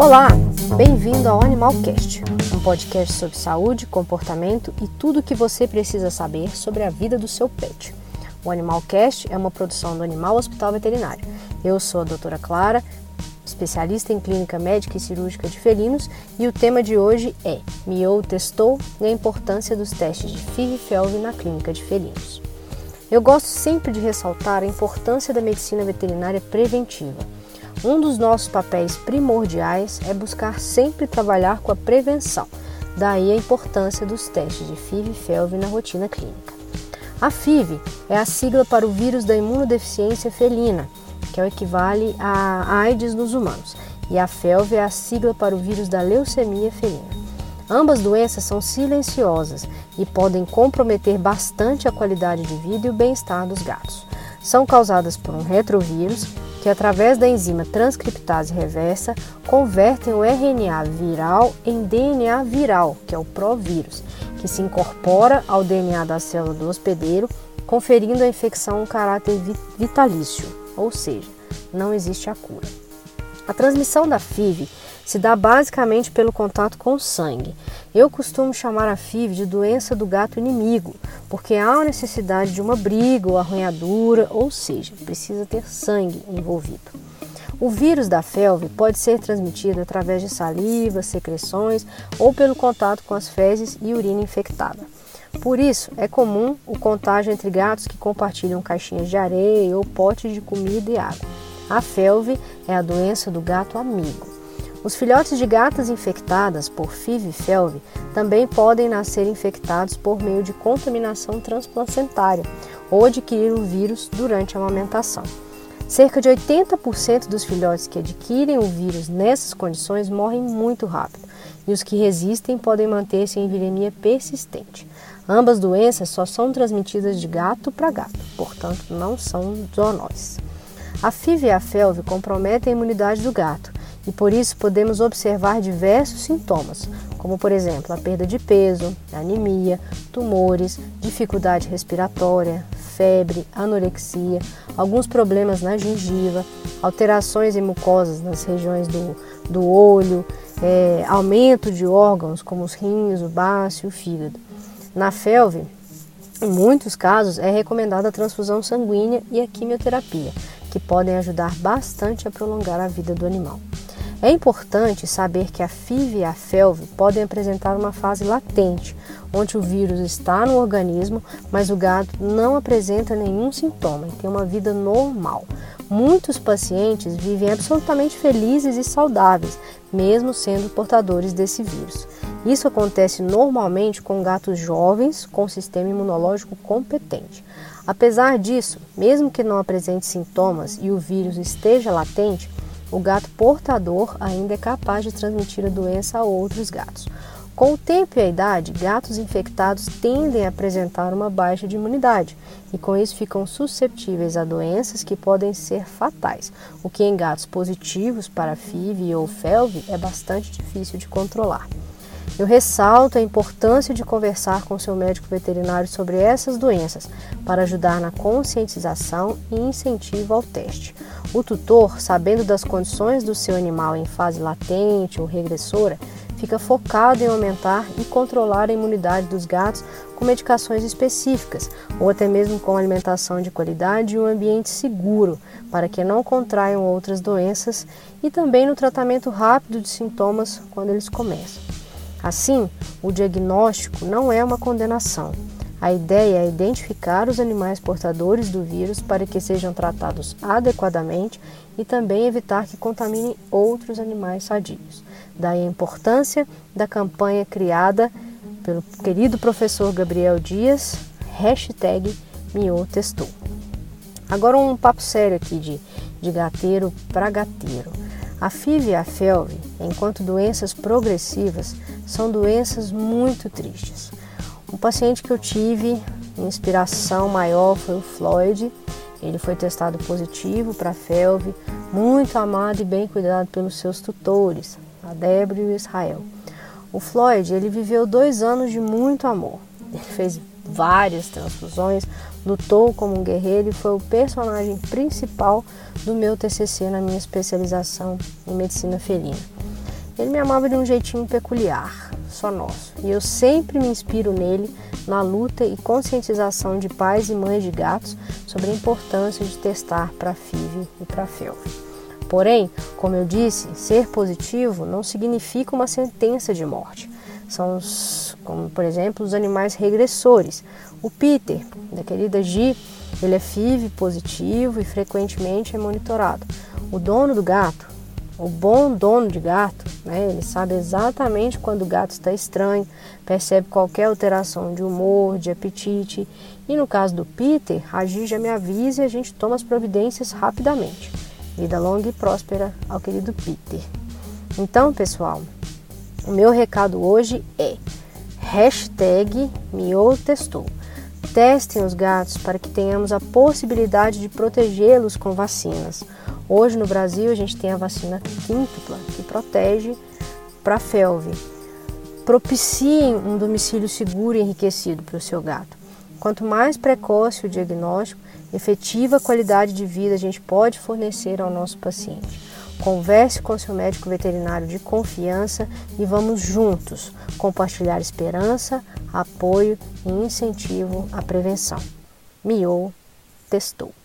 Olá, bem-vindo ao Animalcast, um podcast sobre saúde, comportamento e tudo o que você precisa saber sobre a vida do seu pet. O Animalcast é uma produção do Animal Hospital Veterinário. Eu sou a doutora Clara, especialista em clínica médica e cirúrgica de felinos, e o tema de hoje é Miou testou e a importância dos testes de FIV e FeLV na clínica de felinos. Eu gosto sempre de ressaltar a importância da medicina veterinária preventiva. Um dos nossos papéis primordiais é buscar sempre trabalhar com a prevenção, daí a importância dos testes de FIV e FeLV na rotina clínica. A FIV é a sigla para o vírus da imunodeficiência felina, que é o equivale a AIDS nos humanos, e a FeLV é a sigla para o vírus da leucemia felina. Ambas doenças são silenciosas e podem comprometer bastante a qualidade de vida e o bem-estar dos gatos. São causadas por um retrovírus que, através da enzima transcriptase reversa, convertem o RNA viral em DNA viral, que é o provírus, que se incorpora ao DNA da célula do hospedeiro, conferindo à infecção um caráter vitalício, ou seja, não existe a cura. A transmissão da FIV se dá basicamente pelo contato com o sangue. Eu costumo chamar a FIV de doença do gato inimigo, porque há a necessidade de uma briga ou arranhadura, ou seja, precisa ter sangue envolvido. O vírus da felve pode ser transmitido através de saliva, secreções ou pelo contato com as fezes e urina infectada. Por isso, é comum o contágio entre gatos que compartilham caixinhas de areia ou potes de comida e água. A felve é a doença do gato amigo. Os filhotes de gatas infectadas por FIV e FeLV também podem nascer infectados por meio de contaminação transplacentária ou adquirir o vírus durante a amamentação. Cerca de 80% dos filhotes que adquirem o vírus nessas condições morrem muito rápido, e os que resistem podem manter-se em viremia persistente. Ambas doenças só são transmitidas de gato para gato, portanto não são zoonoses. A FIV e a FeLV comprometem a imunidade do gato, e por isso podemos observar diversos sintomas, como por exemplo a perda de peso, anemia, tumores, dificuldade respiratória, febre, anorexia, alguns problemas na gengiva, alterações em mucosas nas regiões do, do olho, é, aumento de órgãos como os rins, o baço e o fígado. Na felve, em muitos casos, é recomendada a transfusão sanguínea e a quimioterapia, que podem ajudar bastante a prolongar a vida do animal. É importante saber que a FIV e a FeLV podem apresentar uma fase latente, onde o vírus está no organismo, mas o gato não apresenta nenhum sintoma e tem uma vida normal. Muitos pacientes vivem absolutamente felizes e saudáveis, mesmo sendo portadores desse vírus. Isso acontece normalmente com gatos jovens com sistema imunológico competente. Apesar disso, mesmo que não apresente sintomas e o vírus esteja latente, o gato portador ainda é capaz de transmitir a doença a outros gatos. Com o tempo e a idade, gatos infectados tendem a apresentar uma baixa de imunidade e com isso ficam susceptíveis a doenças que podem ser fatais, o que em gatos positivos para FIV ou FeLV é bastante difícil de controlar. Eu ressalto a importância de conversar com seu médico veterinário sobre essas doenças para ajudar na conscientização e incentivo ao teste. O tutor, sabendo das condições do seu animal em fase latente ou regressora, fica focado em aumentar e controlar a imunidade dos gatos com medicações específicas ou até mesmo com alimentação de qualidade e um ambiente seguro para que não contraiam outras doenças e também no tratamento rápido de sintomas quando eles começam. Assim, o diagnóstico não é uma condenação. A ideia é identificar os animais portadores do vírus para que sejam tratados adequadamente e também evitar que contaminem outros animais sadios. Daí a importância da campanha criada pelo querido professor Gabriel Dias, hashtag MioTestou. Agora um papo sério aqui de, de gateiro para gateiro. A FIV e a FeLV, enquanto doenças progressivas, são doenças muito tristes. Um paciente que eu tive inspiração maior foi o Floyd. Ele foi testado positivo para FeLV, muito amado e bem cuidado pelos seus tutores, a Débora e o Israel. O Floyd, ele viveu dois anos de muito amor. Ele fez várias transfusões, lutou como um guerreiro e foi o personagem principal do meu TCC na minha especialização em medicina felina. Ele me amava de um jeitinho peculiar, só nosso. E eu sempre me inspiro nele na luta e conscientização de pais e mães de gatos sobre a importância de testar para FIV e para FeLV. Porém, como eu disse, ser positivo não significa uma sentença de morte. São os, como por exemplo, os animais regressores. O Peter, da querida G, ele é FIV positivo e frequentemente é monitorado. O dono do gato, o bom dono de gato, né, ele sabe exatamente quando o gato está estranho, percebe qualquer alteração de humor, de apetite. E no caso do Peter, a me avisa e a gente toma as providências rapidamente. Vida longa e próspera ao querido Peter. Então, pessoal, o meu recado hoje é hashtag testou. Testem os gatos para que tenhamos a possibilidade de protegê-los com vacinas. Hoje no Brasil a gente tem a vacina quíntupla que protege para a felve. Propiciem um domicílio seguro e enriquecido para o seu gato. Quanto mais precoce o diagnóstico, efetiva qualidade de vida a gente pode fornecer ao nosso paciente. Converse com seu médico veterinário de confiança e vamos juntos compartilhar esperança, apoio e incentivo à prevenção. Miou testou.